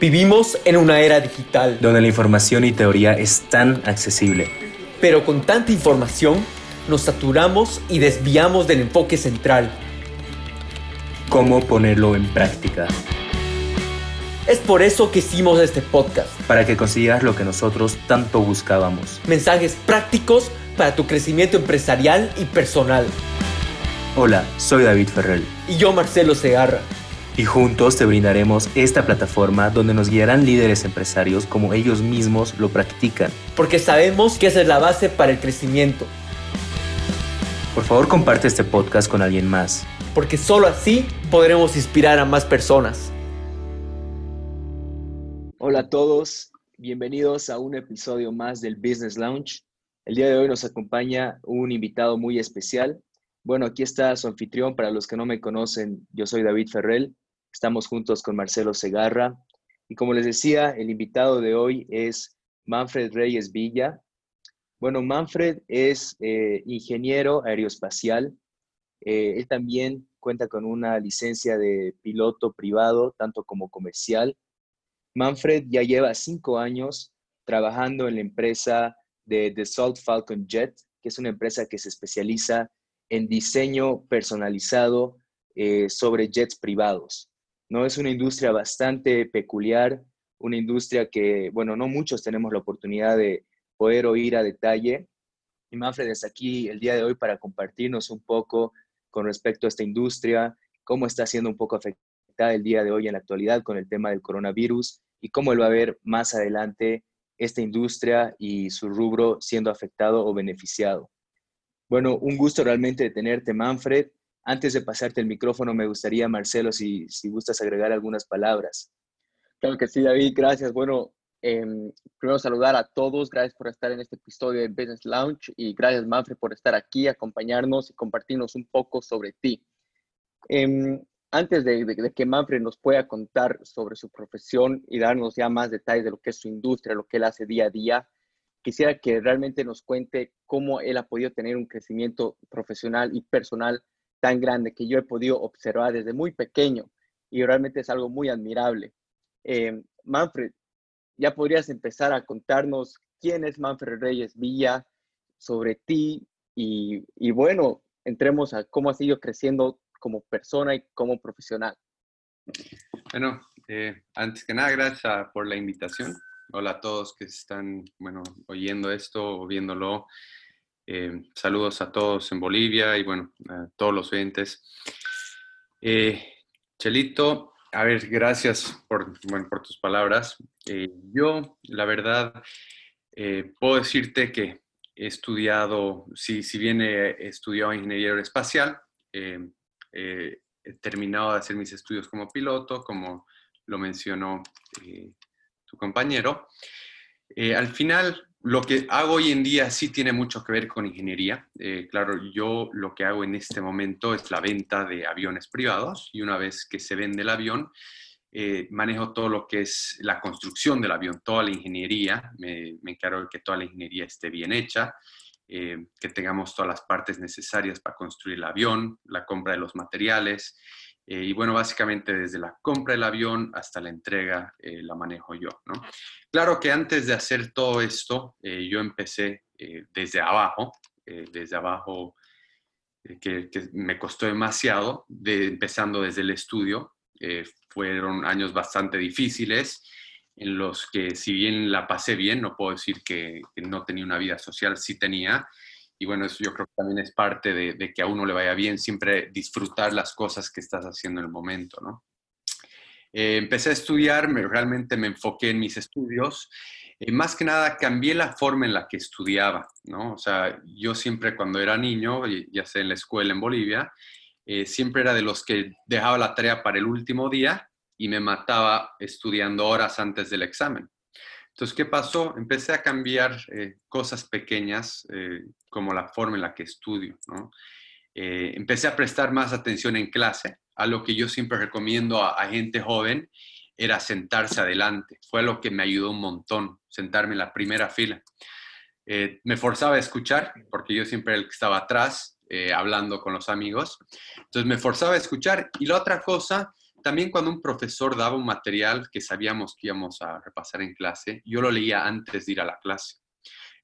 Vivimos en una era digital, donde la información y teoría es tan accesible. pero con tanta información nos saturamos y desviamos del enfoque central. ¿Cómo ponerlo en práctica? Es por eso que hicimos este podcast. Para que consigas lo que nosotros tanto buscábamos. Mensajes prácticos para tu crecimiento empresarial y personal. Hola, soy David Ferrell. Y yo, Marcelo Segarra. Y juntos te brindaremos esta plataforma donde nos guiarán líderes empresarios como ellos mismos lo practican. Porque sabemos que esa es la base para el crecimiento. Por favor, comparte este podcast con alguien más. Porque solo así podremos inspirar a más personas. Hola a todos, bienvenidos a un episodio más del Business Lounge. El día de hoy nos acompaña un invitado muy especial. Bueno, aquí está su anfitrión. Para los que no me conocen, yo soy David Ferrell. Estamos juntos con Marcelo Segarra. Y como les decía, el invitado de hoy es Manfred Reyes Villa. Bueno, Manfred es eh, ingeniero aeroespacial. Eh, él también cuenta con una licencia de piloto privado, tanto como comercial. Manfred ya lleva cinco años trabajando en la empresa de The Salt Falcon Jet, que es una empresa que se especializa en diseño personalizado eh, sobre jets privados. ¿No? Es una industria bastante peculiar, una industria que, bueno, no muchos tenemos la oportunidad de poder oír a detalle. Y Manfred es aquí el día de hoy para compartirnos un poco con respecto a esta industria, cómo está siendo un poco afectada el día de hoy en la actualidad con el tema del coronavirus y cómo él va a ver más adelante esta industria y su rubro siendo afectado o beneficiado. Bueno, un gusto realmente de tenerte, Manfred. Antes de pasarte el micrófono, me gustaría, Marcelo, si, si gustas agregar algunas palabras. Claro que sí, David, gracias. Bueno, eh, primero saludar a todos, gracias por estar en este episodio de Business Lounge y gracias, Manfred, por estar aquí, acompañarnos y compartirnos un poco sobre ti. Eh, antes de, de, de, que Manfred nos pueda contar sobre su profesión y darnos ya más detalles de lo que es su industria, lo que él hace día a día, quisiera que realmente nos cuente cómo él ha podido tener un crecimiento profesional y personal tan grande que yo he podido observar desde muy pequeño y realmente es algo muy admirable. Eh, Manfred, ya podrías empezar a contarnos quién es Manfred Reyes Villa, sobre ti y, bueno, entremos a cómo has ido creciendo como persona y como profesional. Bueno, eh, antes que nada, gracias por la invitación. Hola a todos que están, bueno, oyendo esto o viéndolo. Eh, saludos a todos en Bolivia y, bueno, a todos los oyentes. Eh, Chelito, a ver, gracias por, tus palabras. Eh, yo, la verdad, puedo decirte que he estudiado, si, si bien he estudiado ingeniería espacial, he terminado de hacer mis estudios como piloto, como lo mencionó tu compañero. Al final, lo que hago hoy en día sí tiene mucho que ver con ingeniería. Eh, claro, yo lo que hago en este momento es la venta de aviones privados y una vez que se vende el avión, eh, manejo todo lo que es la construcción del avión, toda la ingeniería. Me, me encargo de que toda la ingeniería esté bien hecha, que tengamos todas las partes necesarias para construir el avión, la compra de los materiales. Eh, y bueno, básicamente desde la compra del avión hasta la entrega eh, la manejo yo, ¿no? Claro que antes de hacer todo esto, eh, yo empecé desde abajo, desde abajo, que, me costó demasiado, de, empezando desde el estudio. fueron años bastante difíciles en los que si bien la pasé bien, no puedo decir que, que no tenía una vida social, sí tenía, y bueno, eso yo creo que también es parte de, que a uno le vaya bien, siempre disfrutar las cosas que estás haciendo en el momento, ¿no? Eh, empecé a estudiar, me, realmente me enfoqué en mis estudios. Eh, más que nada cambié la forma en la que estudiaba, ¿no? O sea, yo siempre cuando era niño, ya sea en la escuela en Bolivia, eh, siempre era de los que dejaba la tarea para el último día y me mataba estudiando horas antes del examen. Entonces, ¿qué pasó? Empecé a cambiar eh, cosas pequeñas, eh, como la forma en la que estudio. Eh, empecé a prestar más atención en clase, a lo que yo siempre recomiendo a, a, gente joven, era sentarse adelante. Fue lo que me ayudó un montón, sentarme en la primera fila. me forzaba a escuchar, porque yo siempre era el que estaba atrás, hablando con los amigos. Entonces, me forzaba a escuchar. Y la otra cosa también cuando un profesor daba un material que sabíamos que íbamos a repasar en clase, yo lo leía antes de ir a la clase.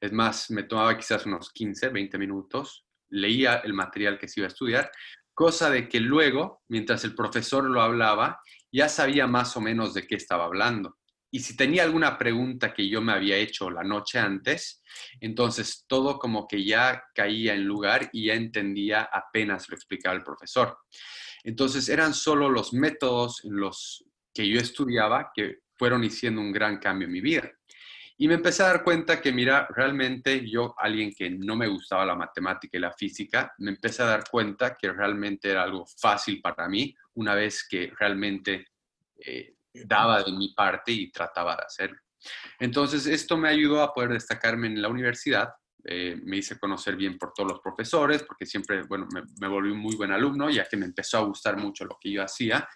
Es más, me tomaba quizás unos 15, 20 minutos, leía el material que se iba a estudiar, cosa de que luego, mientras el profesor lo hablaba, ya sabía más o menos de qué estaba hablando. Y si tenía alguna pregunta que yo me había hecho la noche antes, entonces todo como que ya caía en lugar y ya entendía apenas lo explicaba el profesor. Entonces eran solo los métodos en los que yo estudiaba que fueron haciendo un gran cambio en mi vida. Y me empecé a dar cuenta que, mira, realmente yo, alguien que no me gustaba la matemática y la física, me empecé a dar cuenta que realmente era algo fácil para mí una vez que realmente eh, daba de mi parte y trataba de hacerlo. Entonces, esto me ayudó a poder destacarme en la universidad. Eh, me hice conocer bien por todos los profesores, porque siempre, bueno, me, me, volví un muy buen alumno, ya que me empezó a gustar mucho lo que yo hacía.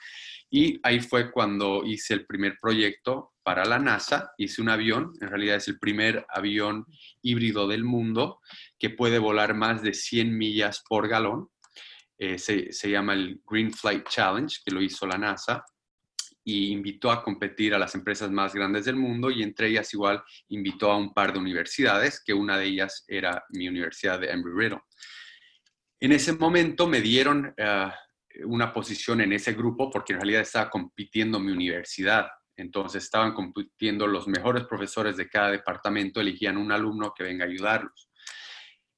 Y ahí fue cuando hice el primer proyecto para la NASA. Hice un avión, en realidad es el primer avión híbrido del mundo que puede volar más de 100 millas por galón. Eh, se, se llama el Green Flight Challenge, que lo hizo la NASA y invitó a competir a las empresas más grandes del mundo y entre ellas igual invitó a un par de universidades, que una de ellas era mi universidad de Embry-Riddle. En ese momento me dieron uh, una posición en ese grupo porque en realidad estaba compitiendo mi universidad. Entonces estaban compitiendo los mejores profesores de cada departamento, elegían un alumno que venga a ayudarlos.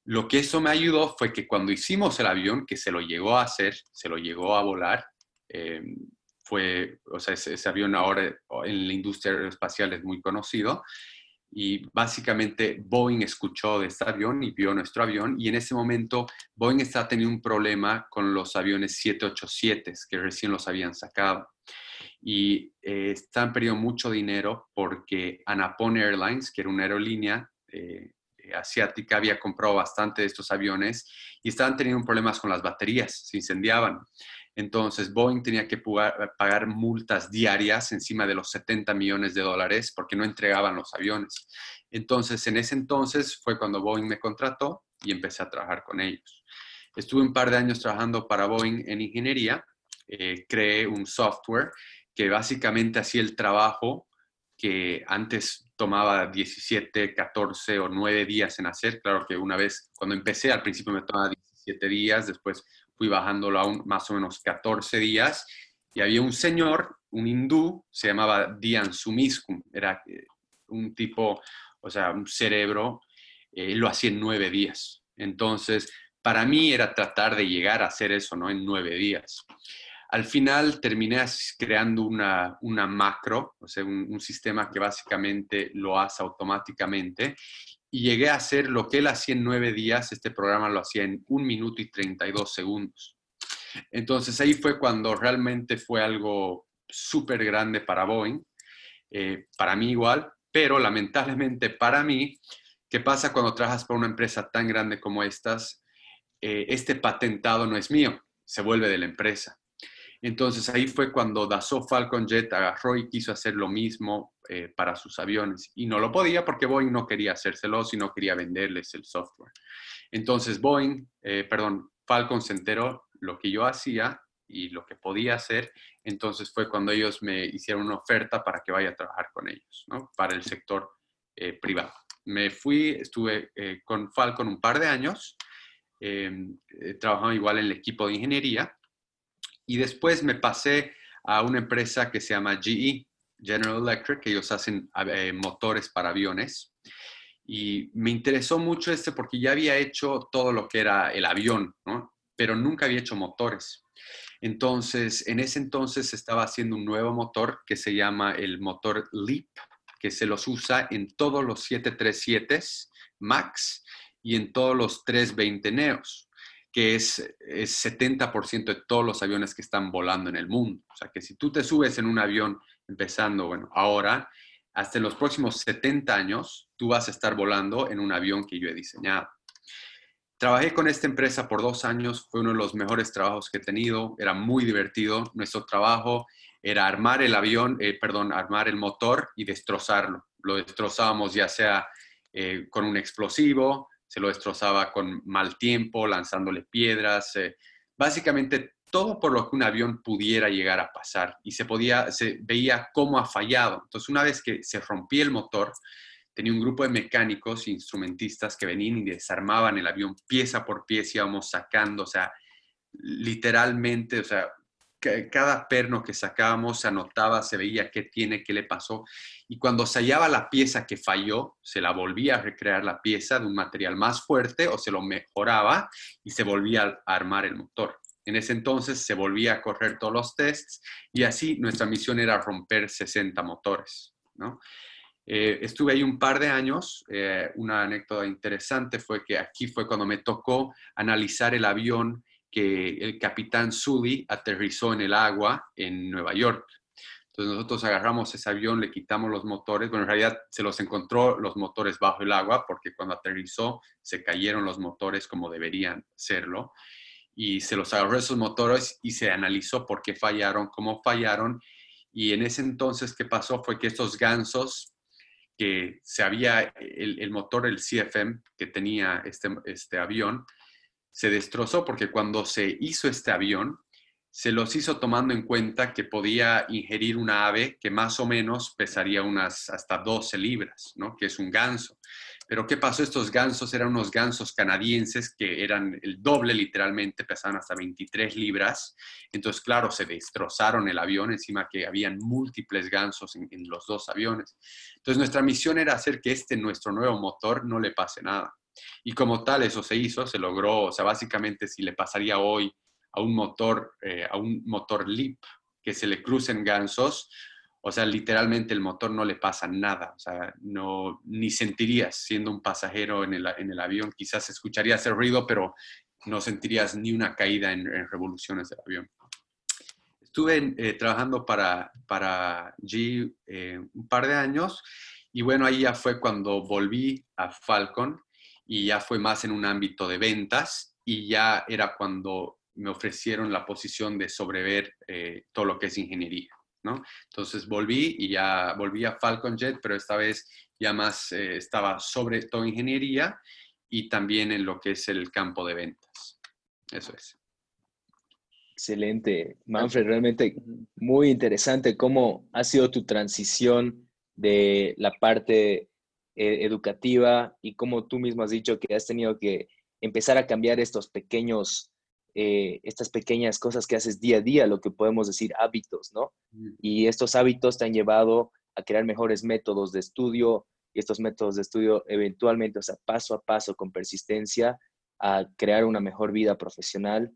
Lo que eso me ayudó fue que cuando hicimos el avión, que se lo llegó a hacer, se lo llegó a volar, eh, fue, o sea, ese, avión ahora en la industria aeroespacial es muy conocido. Y básicamente Boeing escuchó de este avión y vio nuestro avión. Y en ese momento Boeing está teniendo un problema con los aviones 787 que recién los habían sacado. Y eh, están perdiendo mucho dinero porque Anapon Airlines, que era una aerolínea eh, asiática, había comprado bastante de estos aviones y estaban teniendo problemas con las baterías, se incendiaban. Entonces, Boeing tenía que pagar multas diarias encima de los 70 millones de dólares porque no entregaban los aviones. Entonces, en ese entonces fue cuando Boeing me contrató y empecé a trabajar con ellos. Estuve un par de años trabajando para Boeing en ingeniería. Eh, creé un software que básicamente hacía el trabajo que antes tomaba 17, 14 o 9 días en hacer. Claro que una vez, cuando empecé, al principio me tomaba 17 días, después fui bajándolo a un, más o menos 14 días, y había un señor, un hindú, se llamaba Dian Sumiskum, era eh, un tipo, o sea, un cerebro, eh, lo hacía en nueve días. Entonces, para mí era tratar de llegar a hacer eso, ¿no? En nueve días. Al final terminé creando una, una macro, o sea, un, un, sistema que básicamente lo hace automáticamente y llegué a hacer lo que él hacía en nueve días, este programa lo hacía en un minuto y 32 segundos. Entonces ahí fue cuando realmente fue algo súper grande para Boeing, eh, para mí igual, pero lamentablemente para mí, ¿qué pasa cuando trabajas para una empresa tan grande como estas? Eh, este patentado no es mío, se vuelve de la empresa. Entonces ahí fue cuando Dassault Falcon Jet agarró y quiso hacer lo mismo eh, para sus aviones y no lo podía porque Boeing no quería hacérselo, sino quería venderles el software. Entonces Boeing, eh, perdón, Falcon se enteró lo que yo hacía y lo que podía hacer, entonces fue cuando ellos me hicieron una oferta para que vaya a trabajar con ellos, ¿no? Para el sector eh, privado. Me fui, estuve eh, con Falcon un par de años, em, trabajando igual en el equipo de ingeniería y después me pasé a una empresa que se llama GE, General Electric, que ellos hacen eh, motores para aviones. Y me interesó mucho este porque ya había hecho todo lo que era el avión, ¿no? pero nunca había hecho motores. Entonces, en ese entonces estaba haciendo un nuevo motor que se llama el motor LEAP, que se los usa en todos los 737 MAX y en todos los 320 Neos que es, es 70% de todos los aviones que están volando en el mundo. O sea, que si tú te subes en un avión empezando, bueno, ahora, hasta en los próximos 70 años, tú vas a estar volando en un avión que yo he diseñado. Trabajé con esta empresa por dos años, fue uno de los mejores trabajos que he tenido, era muy divertido. Nuestro trabajo era armar el avión, eh, perdón, armar el motor y destrozarlo. Lo destrozábamos ya sea eh, con un explosivo, se lo destrozaba con mal tiempo, lanzándole piedras. Eh, básicamente todo por lo que un avión pudiera llegar a pasar y se podía, se veía cómo ha fallado. Entonces, una vez que se rompía el motor, tenía un grupo de mecánicos e instrumentistas que venían y desarmaban el avión pieza por pieza, íbamos sacando, o sea, literalmente, o sea, cada perno que sacábamos se anotaba, se veía qué tiene, qué le pasó. Y cuando se hallaba la pieza que falló, se la volvía a recrear la pieza de un material más fuerte o se lo mejoraba y se volvía a armar el motor. En ese entonces se volvía a correr todos los tests y así nuestra misión era romper 60 motores. Eh, estuve ahí un par de años. Eh, una anécdota interesante fue que aquí fue cuando me tocó analizar el avión que el capitán Sully aterrizó en el agua en Nueva York. Entonces nosotros agarramos ese avión, le quitamos los motores, bueno, en realidad se los encontró los motores bajo el agua porque cuando aterrizó se cayeron los motores como deberían serlo y se los agarró esos motores y se analizó por qué fallaron, cómo fallaron y en ese entonces qué pasó fue que estos gansos que se había, el, motor, el CFM que tenía este, este avión, se destrozó porque cuando se hizo este avión, se los hizo tomando en cuenta que podía ingerir una ave que más o menos pesaría unas hasta 12 libras, ¿no? que es un ganso. Pero ¿qué pasó? Estos gansos eran unos gansos canadienses que eran el doble literalmente, pesaban hasta 23 libras. Entonces, claro, se destrozaron el avión, encima que habían múltiples gansos en, los dos aviones. Entonces, nuestra misión era hacer que este, nuestro nuevo motor, no le pase nada. Y como tal, eso se hizo, se logró, o sea, básicamente si le pasaría hoy a un motor, eh, a un motor LIP que se le crucen gansos, o sea, literalmente el motor no le pasa nada, o sea, no, ni sentirías siendo un pasajero en el, en el avión, quizás escucharías el ruido, pero no sentirías ni una caída en, revoluciones del avión. Estuve eh, trabajando para, para G eh, un par de años y bueno, ahí ya fue cuando volví a Falcon y ya fue más en un ámbito de ventas y ya era cuando me ofrecieron la posición de sobrever eh, todo lo que es ingeniería, ¿no? Entonces volví y ya volví a Falcon Jet, pero esta vez ya más eh, estaba sobre todo ingeniería y también en lo que es el campo de ventas. Eso es. Excelente, Manfred, realmente muy interesante cómo ha sido tu transición de la parte eh, educativa y como tú mismo has dicho que has tenido que empezar a cambiar estos pequeños, eh, estas pequeñas cosas que haces día a día, lo que podemos decir hábitos, ¿no? Y estos hábitos te han llevado a crear mejores métodos de estudio y estos métodos de estudio eventualmente, o sea, paso a paso, con persistencia, a crear una mejor vida profesional.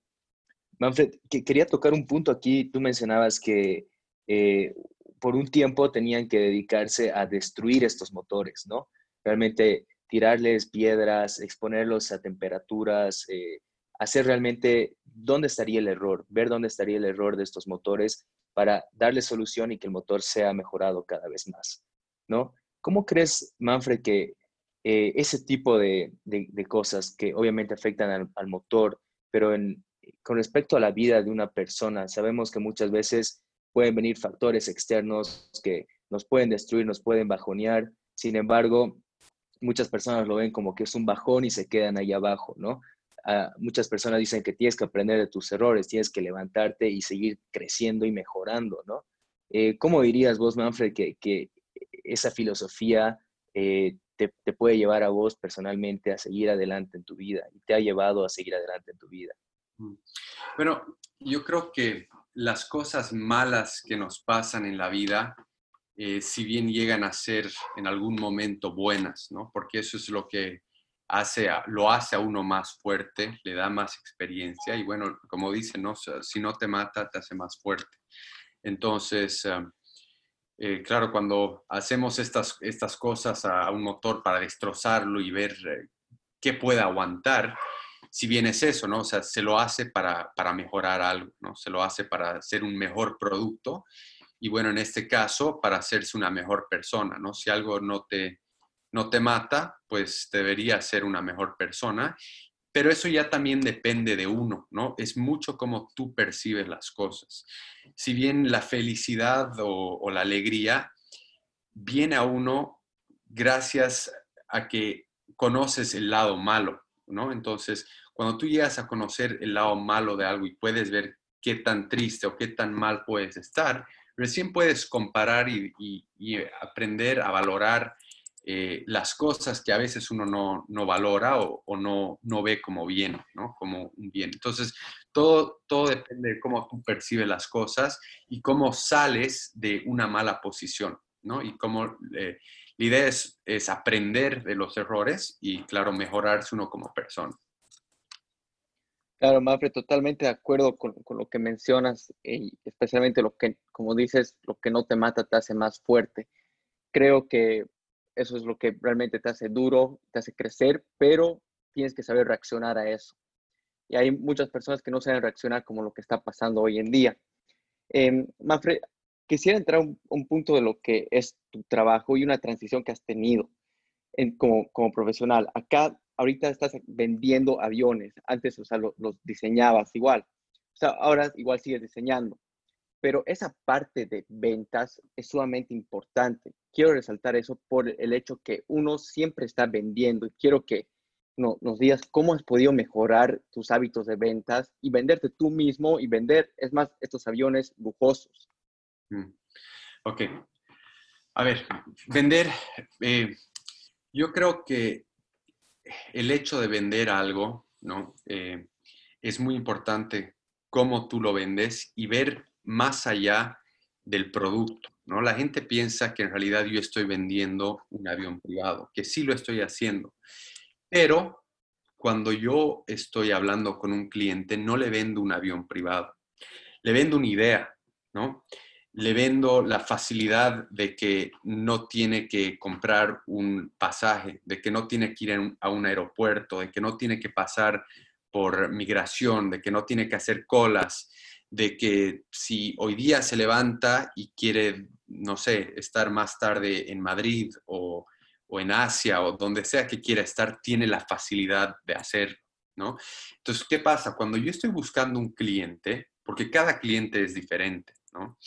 Manfred, que quería tocar un punto aquí. Tú mencionabas que eh, por un tiempo tenían que dedicarse a destruir estos motores, ¿no? Realmente tirarles piedras, exponerlos a temperaturas, eh, hacer realmente dónde estaría el error, ver dónde estaría el error de estos motores para darle solución y que el motor sea mejorado cada vez más, ¿no? ¿Cómo crees, Manfred, que eh, ese tipo de, cosas que obviamente afectan al, motor, pero con respecto a la vida de una persona, sabemos que muchas veces pueden venir factores externos que nos pueden destruir, nos pueden bajonear. Sin embargo, muchas personas lo ven como que es un bajón y se quedan ahí abajo, ¿no? Ah, muchas personas dicen que tienes que aprender de tus errores, tienes que levantarte y seguir creciendo y mejorando, ¿no? Eh, ¿Cómo dirías vos, Manfred, que, esa filosofía eh, te, puede llevar a vos personalmente a seguir adelante en tu vida y te ha llevado a seguir adelante en tu vida? Mm. Bueno, yo creo que las cosas malas que nos pasan en la vida, eh, si bien llegan a ser en algún momento buenas, ¿no? Porque eso es lo que hace lo hace a uno más fuerte, le da más experiencia y bueno, como dicen, ¿no? si no te mata, te hace más fuerte. Entonces, eh, claro, cuando hacemos estas, estas cosas a un motor para destrozarlo y ver eh, qué puede aguantar, si bien es eso, ¿no? O sea, se lo hace para, mejorar algo, ¿no? Se lo hace para hacer un mejor producto y bueno, en este caso, para hacerse una mejor persona, ¿no? Si algo no te, no te mata, pues debería ser una mejor persona, pero eso ya también depende de uno, ¿no? Es mucho como tú percibes las cosas. Si bien la felicidad o, la alegría viene a uno gracias a que conoces el lado malo, ¿no? Entonces, cuando tú llegas a conocer el lado malo de algo y puedes ver qué tan triste o qué tan mal puedes estar, recién puedes comparar y, aprender a valorar eh, las cosas que a veces uno no, valora o, no, no, ve como bien, ¿no? Como un bien. Entonces, todo, todo depende de cómo tú percibes las cosas y cómo sales de una mala posición, ¿no? Y cómo eh, la idea es, es aprender de los errores y, claro, mejorarse uno como persona. Claro, Mafre, totalmente de acuerdo con, con, lo que mencionas, y especialmente lo que, como dices, lo que no te mata te hace más fuerte. Creo que eso es lo que realmente te hace duro, te hace crecer, pero tienes que saber reaccionar a eso. Y hay muchas personas que no saben reaccionar como lo que está pasando hoy en día. Eh, Mafre, quisiera entrar a un, un, punto de lo que es tu trabajo y una transición que has tenido en, como, como profesional. Acá ahorita estás vendiendo aviones, antes, o sea, los diseñabas igual, o sea, ahora igual sigues diseñando, pero esa parte de ventas es sumamente importante. Quiero resaltar eso por el hecho que uno siempre está vendiendo y quiero que no, nos digas cómo has podido mejorar tus hábitos de ventas y venderte tú mismo y vender, es más, estos aviones lujosos. Mm. Ok. A ver, vender, eh, yo creo que el hecho de vender algo, ¿no? Eh, es muy importante cómo tú lo vendes y ver más allá del producto, ¿no? La gente piensa que en realidad yo estoy vendiendo un avión privado, que sí lo estoy haciendo, pero cuando yo estoy hablando con un cliente, no le vendo un avión privado, le vendo una idea, ¿no? le vendo la facilidad de que no tiene que comprar un pasaje, de que no tiene que ir a un aeropuerto, de que no tiene que pasar por migración, de que no tiene que hacer colas, de que si hoy día se levanta y quiere, no sé, estar más tarde en Madrid o, en Asia o donde sea que quiera estar, tiene la facilidad de hacer, ¿no? Entonces, ¿qué pasa? Cuando yo estoy buscando un cliente, porque cada cliente es diferente, ¿no?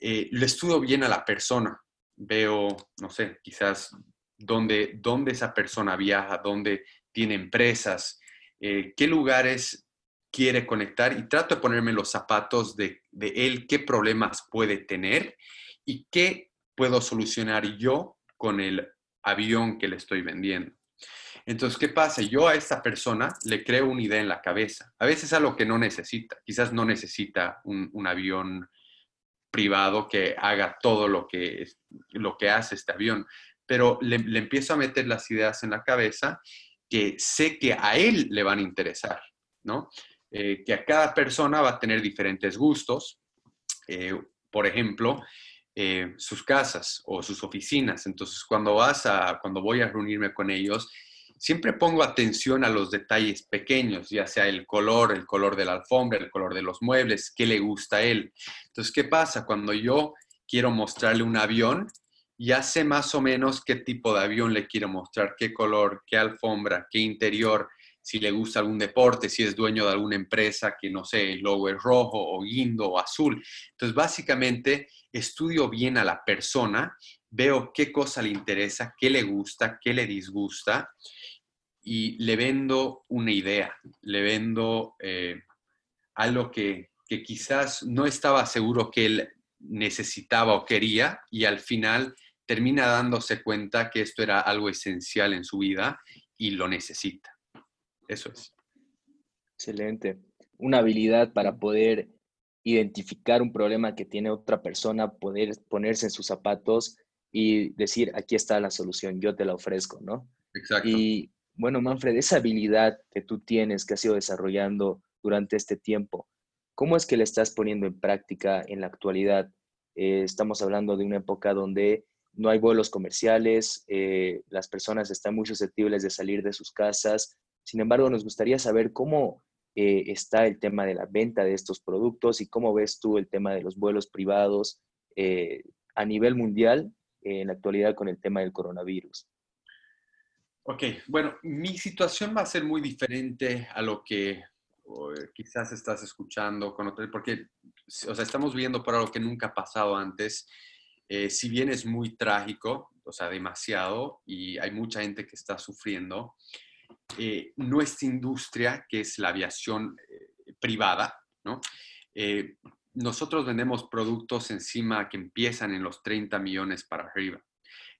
eh, lo estudio bien a la persona. Veo, no sé, quizás dónde, dónde esa persona viaja, dónde tiene empresas, eh, qué lugares quiere conectar y trato de ponerme los zapatos de, de él, qué problemas puede tener y qué puedo solucionar yo con el avión que le estoy vendiendo. Entonces, ¿qué pasa? Yo a esta persona le creo una idea en la cabeza. A veces algo que no necesita. Quizás no necesita un, un avión privado que haga todo lo que, lo que hace este avión, pero le, empiezo a meter las ideas en la cabeza que sé que a él le van a interesar, ¿no? Eh, que a cada persona va a tener diferentes gustos. Eh, por ejemplo, eh, sus casas o sus oficinas. Entonces, cuando vas a, cuando voy a reunirme con ellos, siempre pongo atención a los detalles pequeños, ya sea el color, el color de la alfombra, el color de los muebles, qué le gusta a él. Entonces, ¿qué pasa? Cuando yo quiero mostrarle un avión, ya sé más o menos qué tipo de avión le quiero mostrar, qué color, qué alfombra, qué interior, si le gusta algún deporte, si es dueño de alguna empresa que no sé, el es rojo o guindo o azul. Entonces, básicamente, estudio bien a la persona, veo qué cosa le interesa, qué le gusta, qué le disgusta y le vendo una idea, le vendo eh, algo que, que, quizás no estaba seguro que él necesitaba o quería y al final termina dándose cuenta que esto era algo esencial en su vida y lo necesita. Eso es. Excelente. Una habilidad para poder identificar un problema que tiene otra persona, poder ponerse en sus zapatos y decir, aquí está la solución, yo te la ofrezco, ¿no? Exacto. Y bueno, Manfred, esa habilidad que tú tienes, que has ido desarrollando durante este tiempo, ¿cómo es que la estás poniendo en práctica en la actualidad? Eh, estamos hablando de una época donde no hay vuelos comerciales, eh, las personas están muy susceptibles de salir de sus casas. Sin embargo, nos gustaría saber cómo eh, está el tema de la venta de estos productos y cómo ves tú el tema de los vuelos privados a nivel mundial en la actualidad con el tema del coronavirus. Ok, bueno, mi situación va a ser muy diferente a lo que quizás estás escuchando con otro, porque, o sea, estamos viendo por algo que nunca ha pasado antes. Eh, si bien es muy trágico, o sea, demasiado, y hay mucha gente que está sufriendo, eh, nuestra industria, que es la aviación eh, privada, ¿no? eh, nosotros vendemos productos encima que empiezan en los 30 millones para arriba.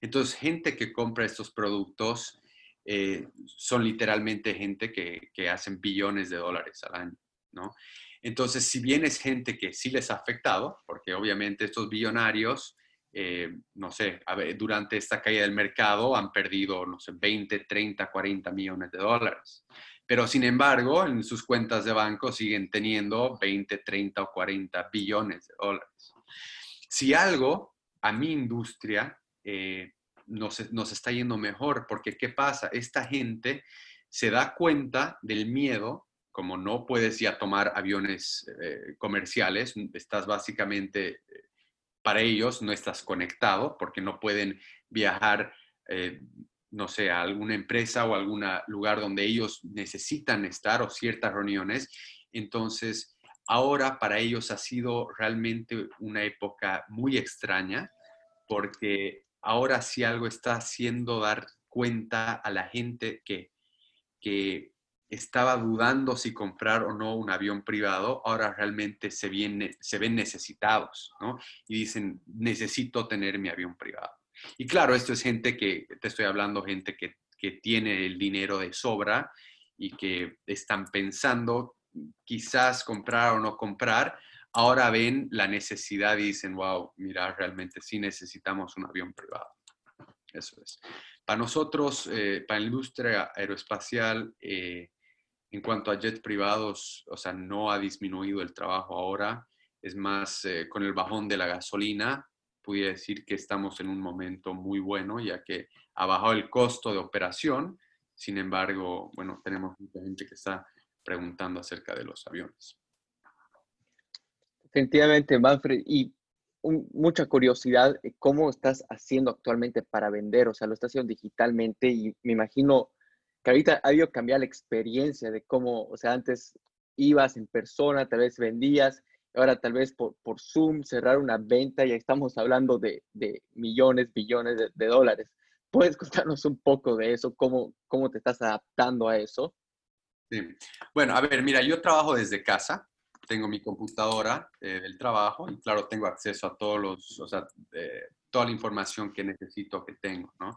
Entonces, gente que compra estos productos eh, son literalmente gente que, que, hacen billones de dólares al año, ¿no? Entonces, si bien es gente que sí les ha afectado, porque obviamente estos billonarios, eh, no sé, durante esta caída del mercado han perdido, no sé, 20, 30, 40 millones de dólares. Pero sin embargo, en sus cuentas de banco siguen teniendo 20, 30 o 40 billones de dólares. Si algo a mi industria eh, nos, nos está yendo mejor, porque ¿qué pasa? Esta gente se da cuenta del miedo como no puedes ya tomar aviones eh, comerciales, estás básicamente, eh, para ellos no estás conectado porque no pueden viajar, eh, no sé, a alguna empresa o algún lugar donde ellos necesitan estar o ciertas reuniones. Entonces, ahora para ellos ha sido realmente una época muy extraña porque ahora si algo está haciendo dar cuenta a la gente que, que estaba dudando si comprar o no un avión privado, ahora realmente se, viene, se ven necesitados, ¿no? Y dicen, necesito tener mi avión privado. Y claro, esto es gente que, te estoy hablando, gente que, que tiene el dinero de sobra y que están pensando quizás comprar o no comprar, ahora ven la necesidad y dicen, wow, mira, realmente sí necesitamos un avión privado. Eso es. Para nosotros, eh, para la industria aeroespacial, eh, en cuanto a jets privados, o sea, no ha disminuido el trabajo ahora. Es más, eh, con el bajón de la gasolina, pudiera decir que estamos en un momento muy bueno, ya que ha bajado el costo de operación. Sin embargo, bueno, tenemos mucha gente que está preguntando acerca de los aviones. Definitivamente, Manfred. Y mucha curiosidad, ¿cómo estás haciendo actualmente para vender? O sea, lo estás haciendo digitalmente y me imagino que ahorita ha habido cambiar la experiencia de cómo, o sea, antes ibas en persona, tal vez vendías, ahora tal vez por, por Zoom cerrar una venta, ya estamos hablando de, de millones, billones de, dólares. ¿Puedes contarnos un poco de eso? ¿Cómo, ¿Cómo te estás adaptando a eso? Sí. Bueno, a ver, mira, yo trabajo desde casa, tengo mi computadora eh, del trabajo y claro, tengo acceso a todos los, eh, toda la información que necesito que tengo, ¿no?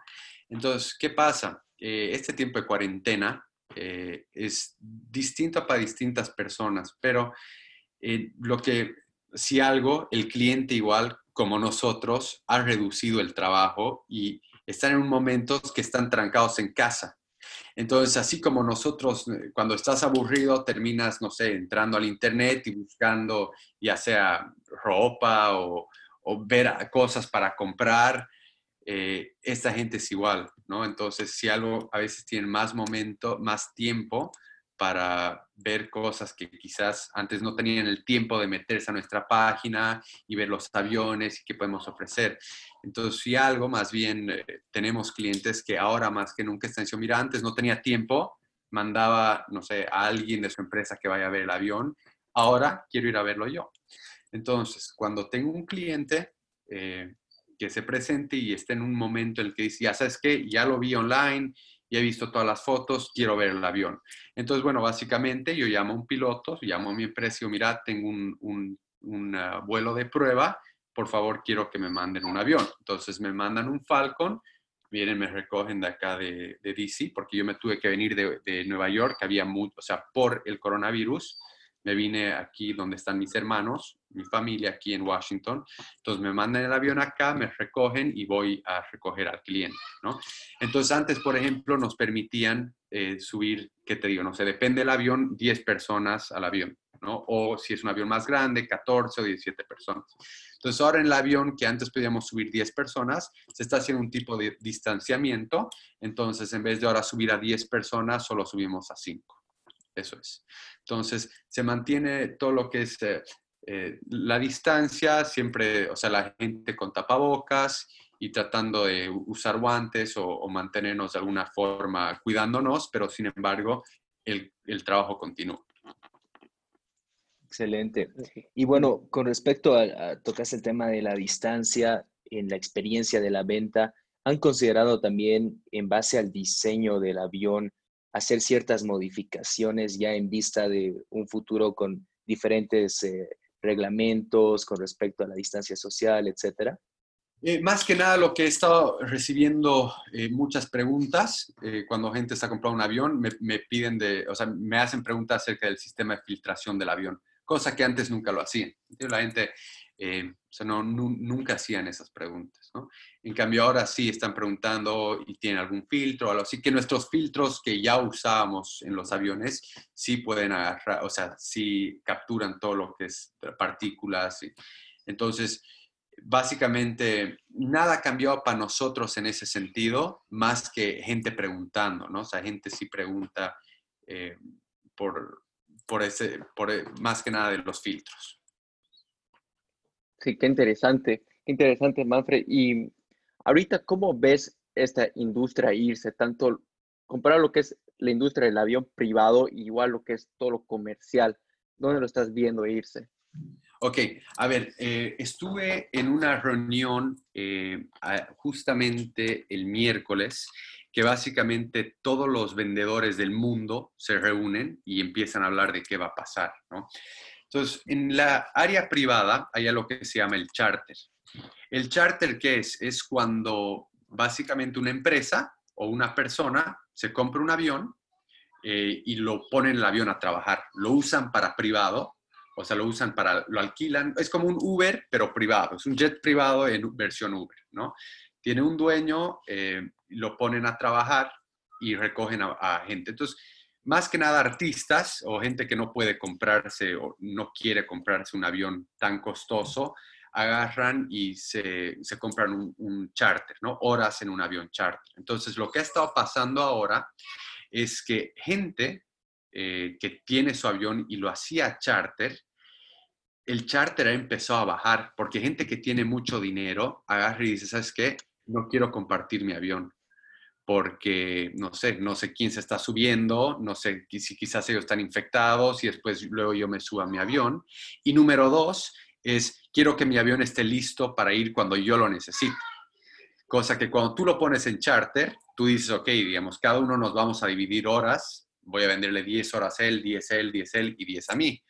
Entonces, ¿qué pasa? Eh, este tiempo de cuarentena eh, es distinto para distintas personas, pero eh, lo que, si algo, el cliente igual como nosotros ha reducido el trabajo y están en un momento que están trancados en casa. Entonces, así como nosotros, cuando estás aburrido, terminas, no sé, entrando al internet y buscando ya sea ropa o, o ver cosas para comprar, eh, esta gente es igual, ¿no? Entonces, si algo a veces tienen más momento, más tiempo para ver cosas que quizás antes no tenían el tiempo de meterse a nuestra página y ver los aviones y qué podemos ofrecer. Entonces, si algo, más bien eh, tenemos clientes que ahora más que nunca están diciendo, mira, antes no tenía tiempo, mandaba, no sé, a alguien de su empresa que vaya a ver el avión, ahora quiero ir a verlo yo. Entonces, cuando tengo un cliente, eh, que se presente y esté en un momento en el que dice, ya sabes qué, ya lo vi online, ya he visto todas las fotos, quiero ver el avión. Entonces, bueno, básicamente yo llamo a un piloto, llamo a mi empresa y mira, tengo un, ah, vuelo de prueba, por favor, quiero que me manden un avión. Entonces me mandan un Falcon, vienen, me recogen de acá de, DC, porque yo me tuve que venir de, de Nueva York, había mucho, o sea, por el coronavirus, me vine aquí donde están mis hermanos, mi familia aquí en Washington. Entonces me mandan el avión acá, me recogen y voy a recoger al cliente, ¿no? Entonces antes, por ejemplo, nos permitían eh, subir, ¿qué te digo? No sé, depende del avión, 10 personas al avión, ¿no? O si es un avión más grande, 14 o 17 personas. Entonces ahora en el avión que antes podíamos subir 10 personas, se está haciendo un tipo de distanciamiento. Entonces en vez de ahora subir a 10 personas, solo subimos a 5. Eso es. Entonces, se mantiene todo lo que es eh, eh, la distancia, siempre, o sea, la gente con tapabocas y tratando de usar guantes o, mantenernos de alguna forma cuidándonos, pero sin embargo, el, trabajo continúa. Excelente. Y bueno, con respecto a, a, tocas el tema de la distancia en la experiencia de la venta, ¿han considerado también en base al diseño del avión hacer ciertas modificaciones ya en vista de un futuro con diferentes eh, reglamentos con respecto a la distancia social, etcétera? Eh, más que nada lo que he estado recibiendo eh, muchas preguntas cuando gente está comprando un avión, me, me, piden de, o sea, me hacen preguntas acerca del sistema de filtración del avión, cosa que antes nunca lo hacían. La gente, o sea, no, nunca hacían esas preguntas, ¿no? En cambio ahora sí están preguntando y tienen algún filtro así, que nuestros filtros que ya usábamos en los aviones sí pueden agarrar, o sea, sí capturan todo lo que es partículas. Entonces, básicamente nada cambió para nosotros en ese sentido, más que gente preguntando, ¿no? O sea, gente sí pregunta eh, por, eh, más que nada de los filtros. Sí, qué interesante, interesante, Manfred. Y ahorita, ¿cómo ves esta industria irse? Tanto comparar lo que es la industria del avión privado, igual lo que es todo lo comercial. ¿Dónde lo estás viendo irse? Ok, a ver, eh, estuve en una reunión eh, justamente el miércoles que básicamente todos los vendedores del mundo se reúnen y empiezan a hablar de qué va a pasar, ¿no? Entonces, en la área privada hay algo que se llama el charter. El charter, ¿qué es? Es cuando básicamente una empresa o una persona se compra un avión eh, y lo pone en el avión a trabajar. Lo usan para privado o sea, lo usan para, lo alquilan, es como un Uber, pero privado, es un jet privado en versión Uber, ¿no? Tiene un dueño, eh, lo ponen a trabajar y recogen a, gente. Entonces, más que nada artistas o gente que no puede comprarse o no quiere comprarse un avión tan costoso, agarran y se, compran un, un, charter, ¿no? Horas en un avión charter. Entonces, lo que ha estado pasando ahora es que gente eh, que tiene su avión y lo hacía charter, el charter empezó a bajar porque gente que tiene mucho dinero agarra y dice, ¿sabes qué? No quiero compartir mi avión porque no sé, no sé quién se está subiendo, no sé si quizás ellos están infectados y después luego yo me suba a mi avión. Y número dos es, quiero que mi avión esté listo para ir cuando yo lo necesite. Cosa que cuando tú lo pones en charter, tú dices, ok, digamos, cada uno nos vamos a dividir horas voy a venderle 10 horas a él, 10 a él, 10 a él y 10 a mí.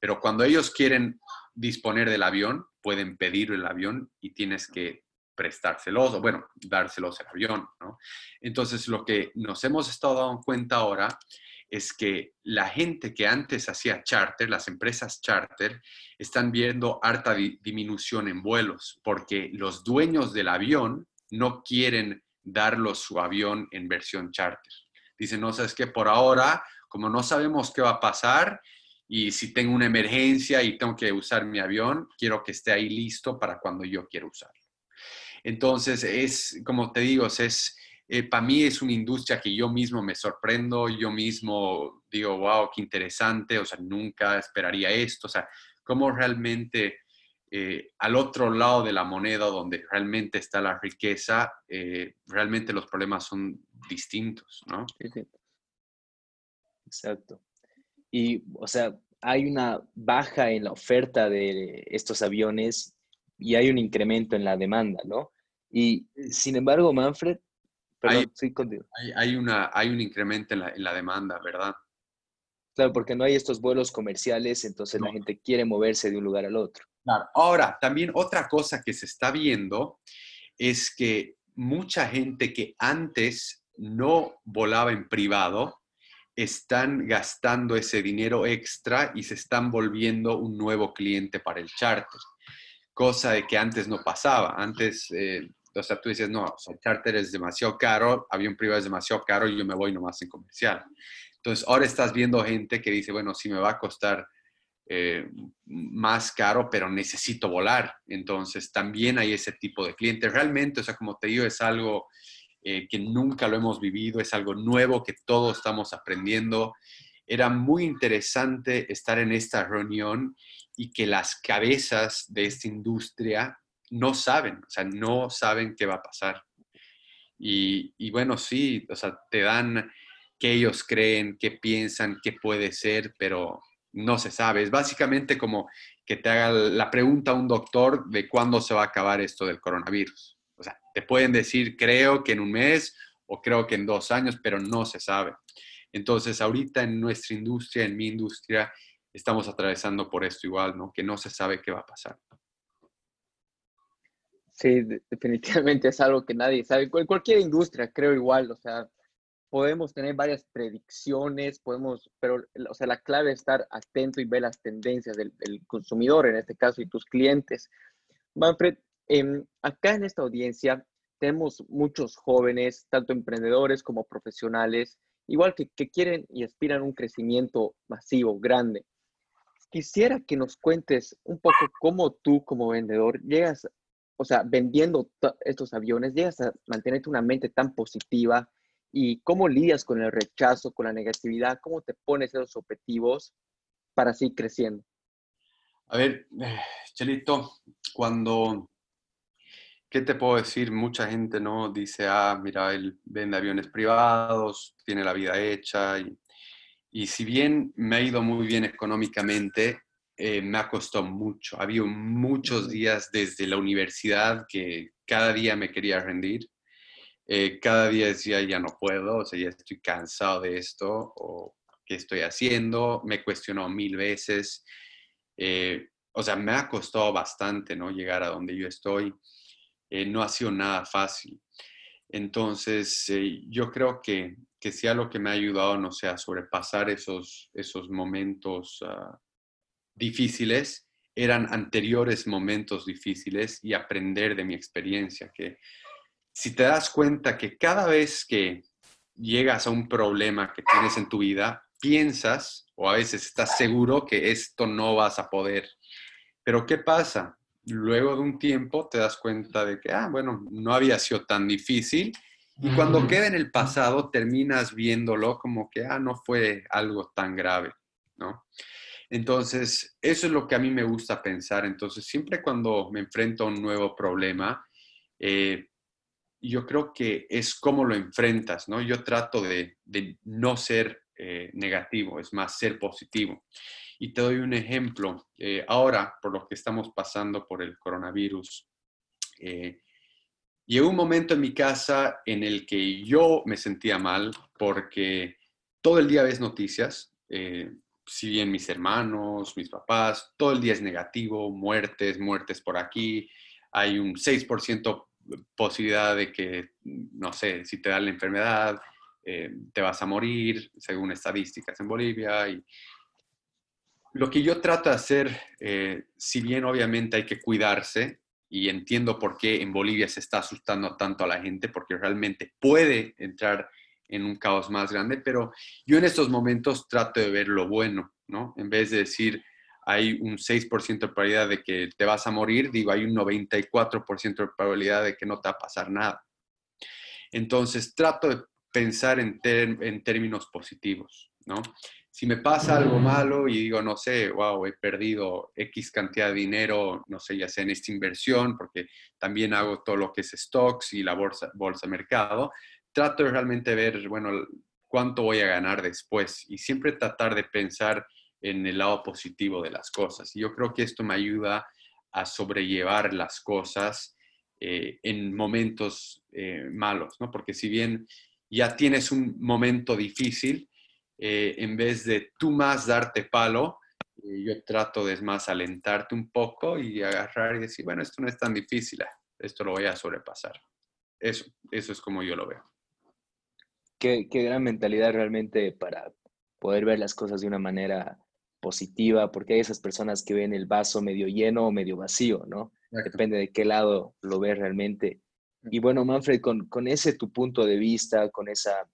Pero cuando ellos quieren disponer del avión, pueden pedir el avión y tienes que prestárselos o, bueno, dárselos el avión. Entonces, lo que nos hemos estado dando cuenta ahora es que la gente que antes hacía charter, las empresas charter, están viendo harta disminución en vuelos porque los dueños del avión no quieren darlos su avión en versión charter. Dicen, no, sabes que por ahora, como no sabemos qué va a pasar y si tengo una emergencia y tengo que usar mi avión, quiero que esté ahí listo para cuando yo quiero usarlo. Entonces, es, como te digo, es, eh, para mí es una industria que yo mismo me sorprendo, yo mismo digo, wow, qué interesante, o sea, nunca esperaría esto, o sea, cómo realmente eh, al otro lado de la moneda, donde realmente está la riqueza, eh, realmente los problemas son distintos, ¿no? Exacto. Y, o sea, hay una baja en la oferta de estos aviones y hay un incremento en la demanda, ¿no? Y, sin embargo, Manfred, perdón, hay, contigo. Hay, una, hay un incremento en la, en la demanda, ¿verdad? Claro, porque no hay estos vuelos comerciales, entonces la gente quiere moverse de un lugar al otro. Ahora, también otra cosa que se está viendo es que mucha gente que antes no volaba en privado, están gastando ese dinero extra y se están volviendo un nuevo cliente para el charter, cosa de que antes no pasaba. Antes, eh, o sea, tú dices, no, el charter es demasiado caro, avión privado es demasiado caro y yo me voy nomás en comercial. Entonces, ahora estás viendo gente que dice, bueno, si me va a costar eh, más caro, pero necesito volar. Entonces, también hay ese tipo de clientes. Realmente, o sea, como te digo, es algo eh, que nunca lo hemos vivido, es algo nuevo que todos estamos aprendiendo. Era muy interesante estar en esta reunión y que las cabezas de esta industria no saben, o sea, no saben qué va a pasar. Y, y bueno, sí, o sea, te dan qué ellos creen, qué piensan, qué puede ser, pero no se sabe. Es básicamente como que te haga la pregunta a un doctor de cuándo se va a acabar esto del coronavirus. O sea, te pueden decir, creo que en un mes o creo que en dos años, pero no se sabe. Entonces, ahorita en nuestra industria, en mi industria, estamos atravesando por esto igual, ¿no? Que no se sabe qué va a pasar. Sí, definitivamente es algo que nadie sabe. Cualquier industria, creo igual, o sea, podemos tener varias predicciones, podemos, pero, o sea, la clave es estar atento y ver las tendencias del, consumidor, en este caso, y tus clientes. Manfred, em, acá en esta audiencia tenemos muchos jóvenes, tanto emprendedores como profesionales, igual que, que quieren y aspiran a un crecimiento masivo, grande. Quisiera que nos cuentes un poco cómo tú como vendedor llegas, o sea, vendiendo estos aviones, llegas a mantenerte una mente tan positiva, y cómo lidias con el rechazo, con la negatividad, cómo te pones esos objetivos para seguir creciendo. A ver, Chelito, cuando, ¿qué te puedo decir? Mucha gente no dice, ah, mira, él vende aviones privados, tiene la vida hecha y, y si bien me ha ido muy bien económicamente, eh, me ha costado mucho. Ha habido muchos días desde la universidad que cada día me quería rendir eh, cada día decía, ya no puedo, o sea, ya estoy cansado de esto, o qué estoy haciendo, me cuestionó mil veces. Eh, o sea, me ha costado bastante, ¿no? Llegar a donde yo estoy. Eh, no ha sido nada fácil. Entonces, yo creo que, que sea lo que me ha ayudado, no sé, a sobrepasar esos, esos momentos ah, difíciles, eran anteriores momentos difíciles y aprender de mi experiencia, que si te das cuenta que cada vez que llegas a un problema que tienes en tu vida, piensas o a veces estás seguro que esto no vas a poder. Pero ¿qué pasa? Luego de un tiempo te das cuenta de que, ah, bueno, no había sido tan difícil. Y cuando queda en el pasado, terminas viéndolo como que, ah, no fue algo tan grave, ¿no? Entonces, eso es lo que a mí me gusta pensar. Entonces, siempre cuando me enfrento a un nuevo problema, eh, yo creo que es cómo lo enfrentas, ¿no? Yo trato de, no ser eh, negativo, es más, ser positivo. Y te doy un ejemplo. Eh, ahora, por lo que estamos pasando por el coronavirus, eh, llegó un momento en mi casa en el que yo me sentía mal porque todo el día ves noticias, si bien mis hermanos, mis papás, todo el día es negativo, muertes, muertes por aquí, hay un 6% posibilidad de que, no sé, si te da la enfermedad, eh, te vas a morir, según estadísticas en Bolivia. Y lo que yo trato de hacer, eh, si bien obviamente hay que cuidarse, y entiendo por qué en Bolivia se está asustando tanto a la gente, porque realmente puede entrar en un caos más grande, pero yo en estos momentos trato de ver lo bueno, ¿no? En vez de decir, hay un 6% de probabilidad de que te vas a morir, digo, hay un 94% de probabilidad de que no te va a pasar nada. Entonces, trato de pensar en, en términos positivos, ¿no? Si me pasa algo malo y digo, no sé, wow, he perdido X cantidad de dinero, no sé, ya sea en esta inversión, porque también hago todo lo que es stocks y la bolsa, bolsa mercado, trato de realmente ver, bueno, cuánto voy a ganar después y siempre tratar de pensar en el lado positivo de las cosas. Y yo creo que esto me ayuda a sobrellevar las cosas eh, en momentos eh, malos, ¿no? Porque si bien ya tienes un momento difícil, eh, en vez de tú más darte palo, yo trato de más alentarte un poco y agarrar y decir, bueno, esto no es tan difícil, esto lo voy a sobrepasar. Eso, eso es como yo lo veo. Qué, qué gran mentalidad realmente para poder ver las cosas de una manera positiva, porque hay esas personas que ven el vaso medio lleno o medio vacío, ¿no? Depende de qué lado lo ves realmente. Y bueno, Manfred, con, con ese tu punto de vista, con esa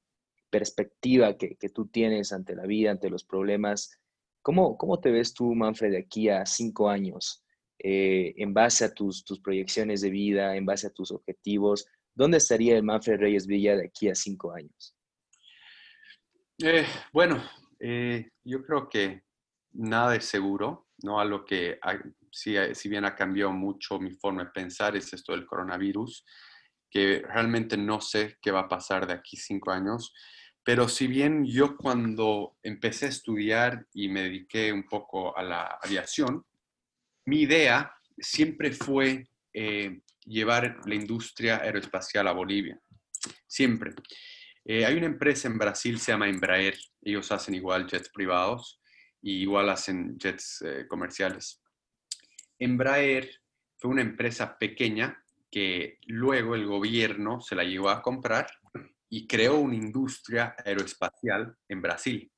perspectiva que, que, tú tienes ante la vida, ante los problemas, ¿cómo, cómo te ves tú, Manfred, de aquí a cinco años? Eh, en base a tus, tus proyecciones de vida, en base a tus objetivos, ¿dónde estaría el Manfred Reyes Villa de aquí a cinco años? Eh, bueno, eh, yo creo que nada es seguro, ¿no? A lo que, si, si, bien ha cambiado mucho mi forma de pensar, es esto del coronavirus, que realmente no sé qué va a pasar de aquí cinco años, pero si bien yo cuando empecé a estudiar y me dediqué un poco a la aviación, mi idea siempre fue eh, llevar la industria aeroespacial a Bolivia, siempre. Eh, hay una empresa en Brasil, se llama Embraer, ellos hacen igual jets privados, y igual hacen jets eh, comerciales. Embraer fue una empresa pequeña que luego el gobierno se la llevó a comprar y creó una industria aeroespacial en Brasil.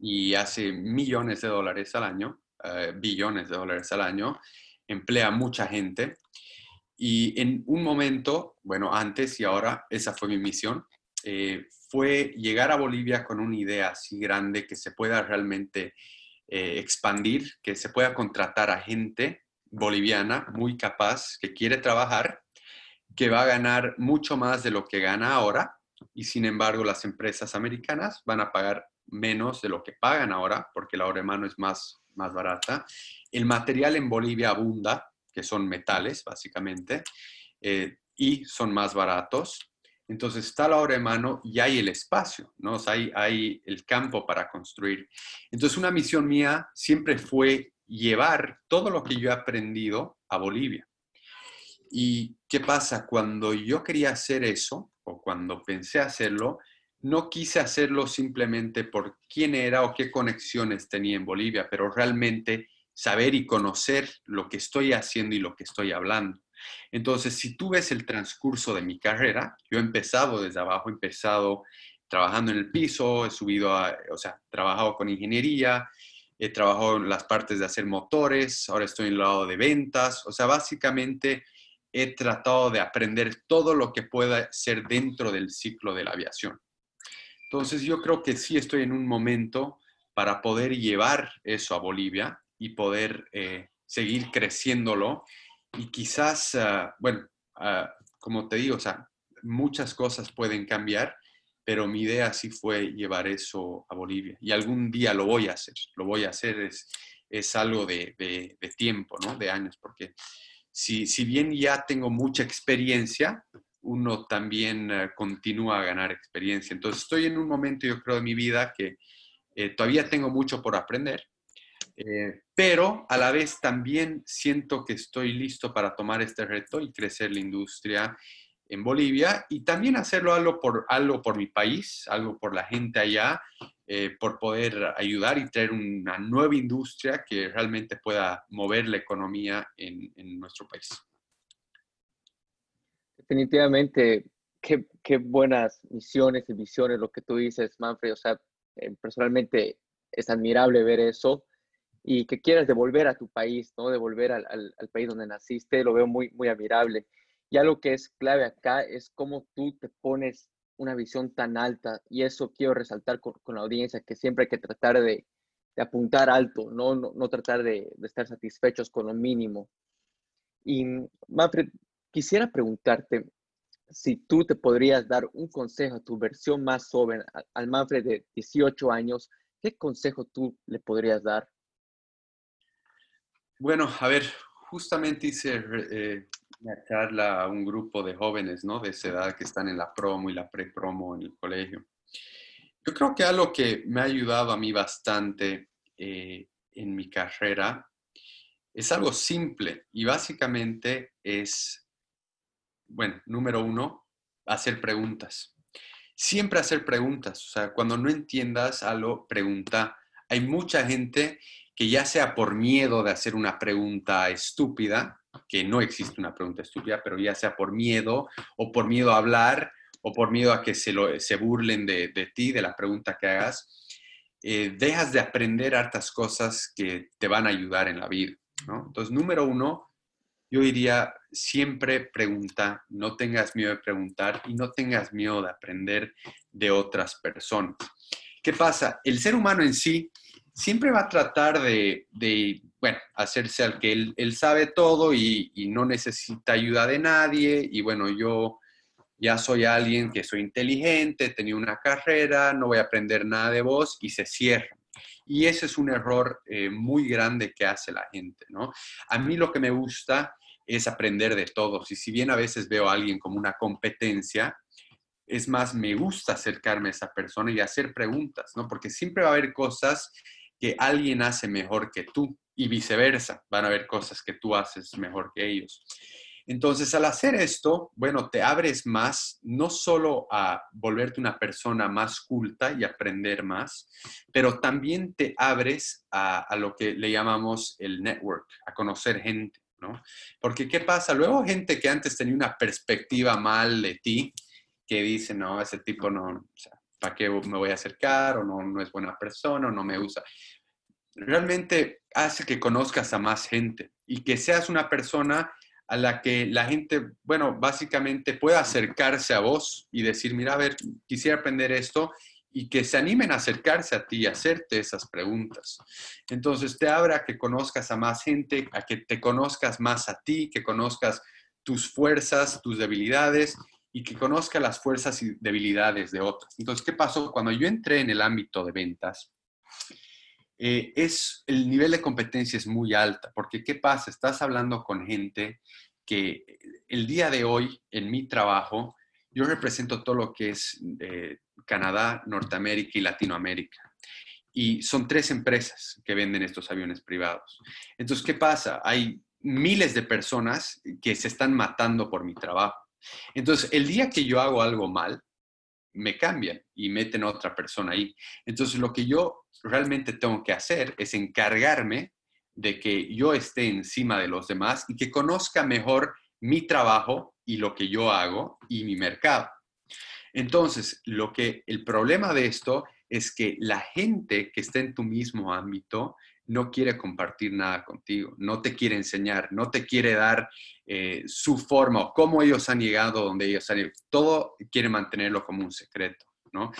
Y hace millones de dólares al año, eh, billones de dólares al año, emplea mucha gente. Y en un momento, bueno, antes y ahora, esa fue mi misión, eh, fue llegar a Bolivia con una idea así grande que se pueda realmente eh, expandir, que se pueda contratar a gente boliviana muy capaz, que quiere trabajar, que va a ganar mucho más de lo que gana ahora y sin embargo las empresas americanas van a pagar menos de lo que pagan ahora porque la hora de mano es más, más barata. El material en Bolivia abunda, que son metales básicamente, eh, y son más baratos. Entonces está la hora de mano y hay el espacio, ¿no? hay, hay el campo para construir. Entonces una misión mía siempre fue llevar todo lo que yo he aprendido a Bolivia. ¿Y qué pasa? Cuando yo quería hacer eso, o cuando pensé hacerlo, no quise hacerlo simplemente por quién era o qué conexiones tenía en Bolivia, pero realmente saber y conocer lo que estoy haciendo y lo que estoy hablando. Entonces, si tú ves el transcurso de mi carrera, yo he empezado desde abajo, he empezado trabajando en el piso, he subido a, o sea, trabajado con ingeniería, he trabajado en las partes de hacer motores, ahora estoy en el lado de ventas, o sea, básicamente he tratado de aprender todo lo que pueda ser dentro del ciclo de la aviación. Entonces, yo creo que sí estoy en un momento para poder llevar eso a Bolivia y poder eh, seguir creciéndolo. Y quizás, ah, bueno, ah, como te digo, o sea, muchas cosas pueden cambiar, pero mi idea sí fue llevar eso a Bolivia. Y algún día lo voy a hacer, lo voy a hacer, es, es algo de, de, tiempo, ¿no? De años, porque si, si, bien ya tengo mucha experiencia, uno también eh, continúa a ganar experiencia. Entonces estoy en un momento, yo creo, de mi vida que eh, todavía tengo mucho por aprender, eh, pero a la vez también siento que estoy listo para tomar este reto y crecer la industria en Bolivia y también hacerlo algo por, algo por mi país, algo por la gente allá, por poder ayudar y traer una nueva industria que realmente pueda mover la economía en nuestro país. Definitivamente, qué, buenas misiones y visiones lo que tú dices, Manfred. O sea, eh, personalmente es admirable ver eso y que quieras devolver a tu país, ¿no? Devolver al, país donde naciste, lo veo muy, muy admirable. Y algo que es clave acá es cómo tú te pones una visión tan alta y eso quiero resaltar con, la audiencia, que siempre hay que tratar de, de apuntar alto, no, no, no tratar de, de, estar satisfechos con lo mínimo. Y Manfred, quisiera preguntarte si tú te podrías dar un consejo a tu versión más joven, al Manfred de 18 años, ¿qué consejo tú le podrías dar? Bueno, a ver, justamente hice eh, una charla a un grupo de jóvenes, ¿no? De esa edad que están en la promo y la pre-promo en el colegio. Yo creo que algo que me ha ayudado a mí bastante eh, en mi carrera es algo simple y básicamente es, bueno, número uno, hacer preguntas. Siempre hacer preguntas. O sea, cuando no entiendas algo, pregunta. Hay mucha gente que ya sea por miedo de hacer una pregunta estúpida, que no existe una pregunta estúpida, pero ya sea por miedo o por miedo a hablar o por miedo a que se, lo, se burlen de, de, ti, de la pregunta que hagas, eh, dejas de aprender hartas cosas que te van a ayudar en la vida. ¿no? Entonces, número uno, yo diría, siempre pregunta, no tengas miedo de preguntar y no tengas miedo de aprender de otras personas. ¿Qué pasa? El ser humano en sí siempre va a tratar de, bueno, hacerse al que él, sabe todo y, no necesita ayuda de nadie. Y bueno, yo ya soy alguien que soy inteligente, tenía una carrera, no voy a aprender nada de vos y se cierra. Y ese es un error eh, muy grande que hace la gente, ¿no? A mí lo que me gusta es aprender de todos. Y si bien a veces veo a alguien como una competencia, es más, me gusta acercarme a esa persona y hacer preguntas, ¿no? Porque siempre va a haber cosas que alguien hace mejor que tú y viceversa. Van a haber cosas que tú haces mejor que ellos. Entonces, al hacer esto, bueno, te abres más, no solo a volverte una persona más culta y aprender más, pero también te abres a, a lo que le llamamos el network, a conocer gente, Porque, ¿qué pasa? Luego gente que antes tenía una perspectiva mal de ti, que dice, no, ese tipo no, o ¿para qué me voy a acercar? O no, no es buena persona, o no me usa. Realmente hace que conozcas a más gente y que seas una persona a la que la gente, bueno, básicamente pueda acercarse a vos y decir, mira, a ver, quisiera aprender esto y que se animen a acercarse a ti y hacerte esas preguntas. Entonces te abra a que conozcas a más gente, a que te conozcas más a ti, que conozcas tus fuerzas, tus debilidades y que conozca las fuerzas y debilidades de otros. Entonces, ¿qué pasó? Cuando yo entré en el ámbito de ventas, eh, es, el nivel de competencia es muy alta, porque ¿qué pasa? Estás hablando con gente que el día de hoy, en mi trabajo, yo represento todo lo que es eh, Canadá, Norteamérica y Latinoamérica. Y son tres empresas que venden estos aviones privados. Entonces, ¿qué pasa? Hay miles de personas que se están matando por mi trabajo. Entonces, el día que yo hago algo mal, me cambian y meten a otra persona ahí. Entonces, lo que yo realmente tengo que hacer es encargarme de que yo esté encima de los demás y que conozca mejor mi trabajo y lo que yo hago y mi mercado. Entonces, lo que el problema de esto es que la gente que está en tu mismo ámbito no quiere compartir nada contigo, no te quiere enseñar, no te quiere dar eh, su forma o cómo ellos han llegado donde ellos han llegado. Todo quiere mantenerlo como un secreto, ¿no?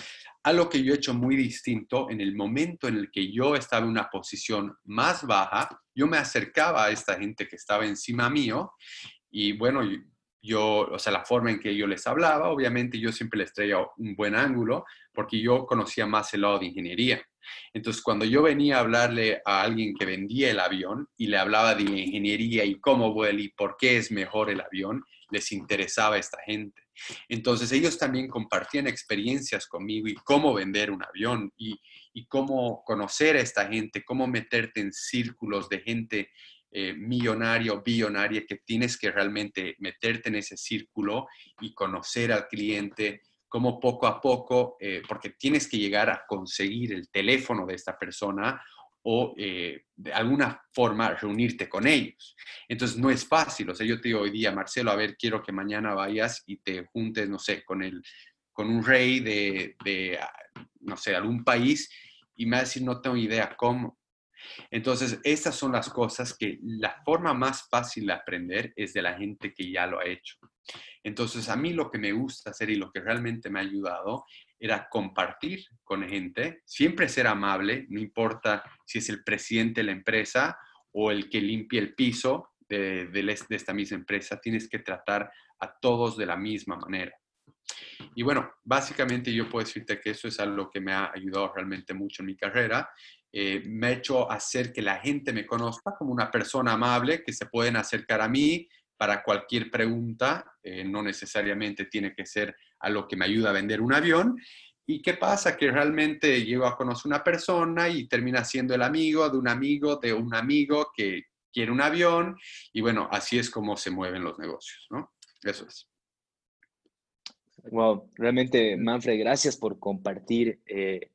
Algo que yo he hecho muy distinto, en el momento en el que yo estaba en una posición más baja, yo me acercaba a esta gente que estaba encima mío y bueno, yo, o sea, la forma en que yo les hablaba, obviamente yo siempre les traía un buen ángulo porque yo conocía más el lado de ingeniería. Entonces, cuando yo venía a hablarle a alguien que vendía el avión y le hablaba de ingeniería y cómo vuela y por qué es mejor el avión, les interesaba a esta gente. Entonces, ellos también compartían experiencias conmigo y cómo vender un avión y, cómo conocer a esta gente, cómo meterte en círculos de gente eh, millonaria o billonaria que tienes que realmente meterte en ese círculo y conocer al cliente cómo poco a poco, eh, porque tienes que llegar a conseguir el teléfono de esta persona o eh, de alguna forma reunirte con ellos. Entonces no es fácil, o sea, yo te digo hoy día, Marcelo, a ver, quiero que mañana vayas y te juntes, no sé, con, el, con un rey de, de, no sé, algún país y me va a decir, no tengo idea cómo. Entonces, estas son las cosas que la forma más fácil de aprender es de la gente que ya lo ha hecho. Entonces, a mí lo que me gusta hacer y lo que realmente me ha ayudado era compartir con gente, siempre ser amable, no importa si es el presidente de la empresa o el que limpia el piso de, de, esta misma empresa, tienes que tratar a todos de la misma manera. Y bueno, básicamente yo puedo decirte que eso es algo que me ha ayudado realmente mucho en mi carrera eh, me ha hecho hacer que la gente me conozca como una persona amable, que se pueden acercar a mí para cualquier pregunta, eh, no necesariamente tiene que ser a lo que me ayuda a vender un avión. ¿Y qué pasa? Que realmente llego a conocer una persona y termina siendo el amigo de un amigo de un amigo que quiere un avión y bueno, así es como se mueven los negocios, ¿no? Eso es. Wow, realmente, Manfred, gracias por compartir eh,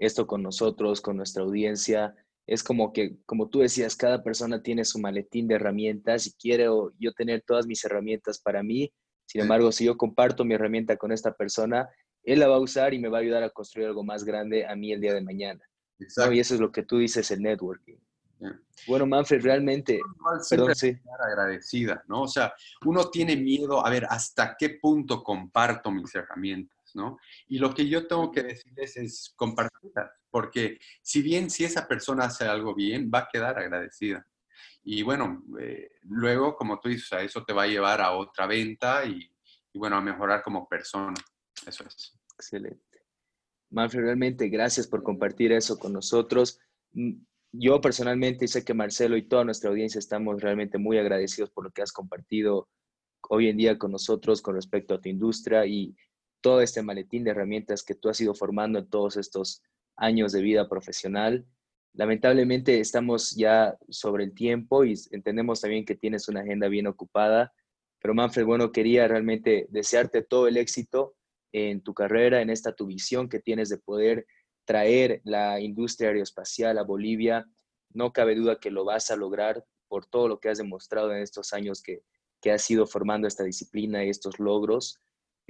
esto con nosotros, con nuestra audiencia. Es como que, como tú decías, cada persona tiene su maletín de herramientas y quiero yo tener todas mis herramientas para mí. Sin embargo, si yo comparto mi herramienta con esta persona, él la va a usar y me va a ayudar a construir algo más grande a mí el día de mañana. Y eso es lo que tú dices, el networking. Bueno, Manfred, realmente, perdón, sí. agradecida, ¿no? O sea, uno tiene miedo, a ver, ¿hasta qué punto comparto mis herramientas? Y lo que yo tengo que decirles es compartirlas, porque si bien si esa persona hace algo bien, va a quedar agradecida. Y bueno, eh, luego, como tú dices, eso te va a llevar a otra venta y, bueno, a mejorar como persona. Eso es. Excelente. Manfred, realmente gracias por compartir eso con nosotros. Mm, yo personalmente sé que Marcelo y toda nuestra audiencia estamos realmente muy agradecidos por lo que has compartido hoy en día con nosotros con respecto a tu industria y todo este maletín de herramientas que tú has ido formando en todos estos años de vida profesional. Lamentablemente estamos ya sobre el tiempo y entendemos también que tienes una agenda bien ocupada, Pero Manfred, bueno, quería realmente desearte todo el éxito en tu carrera, en esta tu visión que tienes de poder traer la industria aeroespacial a Bolivia. No cabe duda que lo vas a lograr por todo lo que has demostrado en estos años que, que has ido formando esta disciplina y estos logros.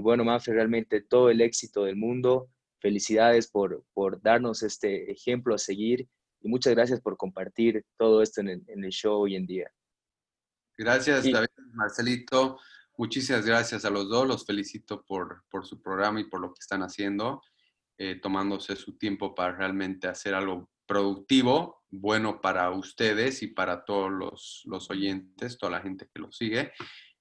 Y bueno, Manfred, realmente todo el éxito del mundo. Felicidades por, por darnos este ejemplo a seguir y muchas gracias por compartir todo esto en el, show hoy en día. Gracias, David, Marcelito. Muchísimas gracias a los dos. Los felicito por, por su programa y por lo que están haciendo, eh, tomándose su tiempo para realmente hacer algo productivo, bueno para ustedes y para todos los, los oyentes, toda la gente que los sigue.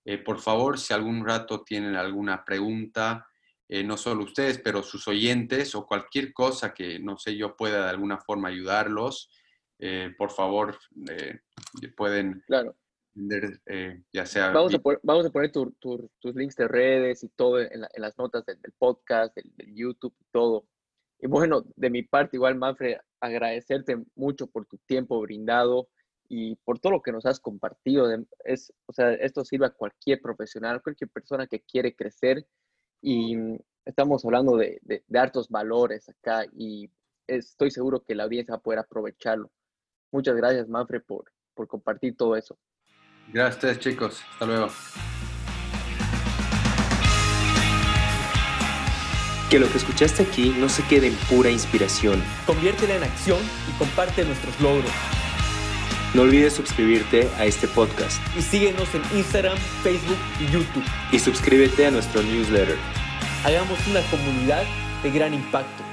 Eh, por favor, si algún rato tienen alguna pregunta, eh, no solo ustedes, pero sus oyentes o cualquier cosa que, no sé, yo pueda de alguna forma ayudarlos, eh, por favor, pueden... Claro. ya sea... Vamos a poner, vamos a poner tus links de redes y todo en, las notas del, podcast, del, YouTube y todo. Y bueno, de mi parte, igual, Manfred, agradecerte mucho por tu tiempo brindado y por todo lo que nos has compartido. Es, o sea, esto sirve a cualquier profesional, cualquier persona que quiere crecer y estamos hablando de, de, hartos valores acá y estoy seguro que la audiencia va a poder aprovecharlo. Muchas gracias, Manfred, por, por compartir todo eso. Gracias, chicos. Hasta luego. Que lo que escuchaste aquí no se quede en pura inspiración. Conviértela en acción y comparte nuestros logros. No olvides suscribirte a este podcast. Y síguenos en Instagram, Facebook y YouTube. Y suscríbete a nuestro newsletter. Hagamos una comunidad de gran impacto.